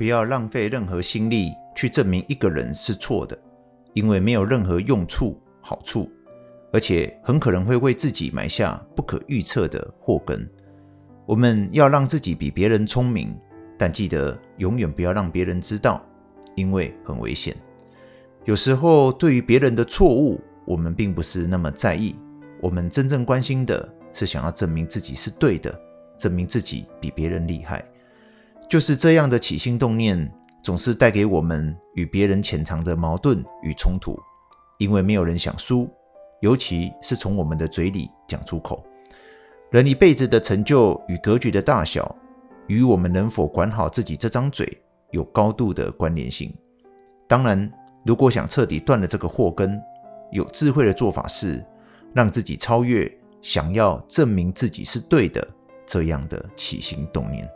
不要浪费任何心力去证明一个人是错的，因为没有任何用处、好处，而且很可能会为自己埋下不可预测的祸根。我们要让自己比别人聪明，但记得永远不要让别人知道，因为很危险。有时候，对于别人的错误，我们并不是那么在意，我们真正关心的是想要证明自己是对的，证明自己比别人厉害。就是这样的起心动念，总是带给我们与别人潜藏着矛盾与冲突，因为没有人想输，尤其是从我们的嘴里讲出口。人一辈子的成就与格局的大小，与我们能否管好自己这张嘴有高度的关联性。当然。如果想彻底断了这个祸根，有智慧的做法是让自己超越想要证明自己是对的这样的起心动念。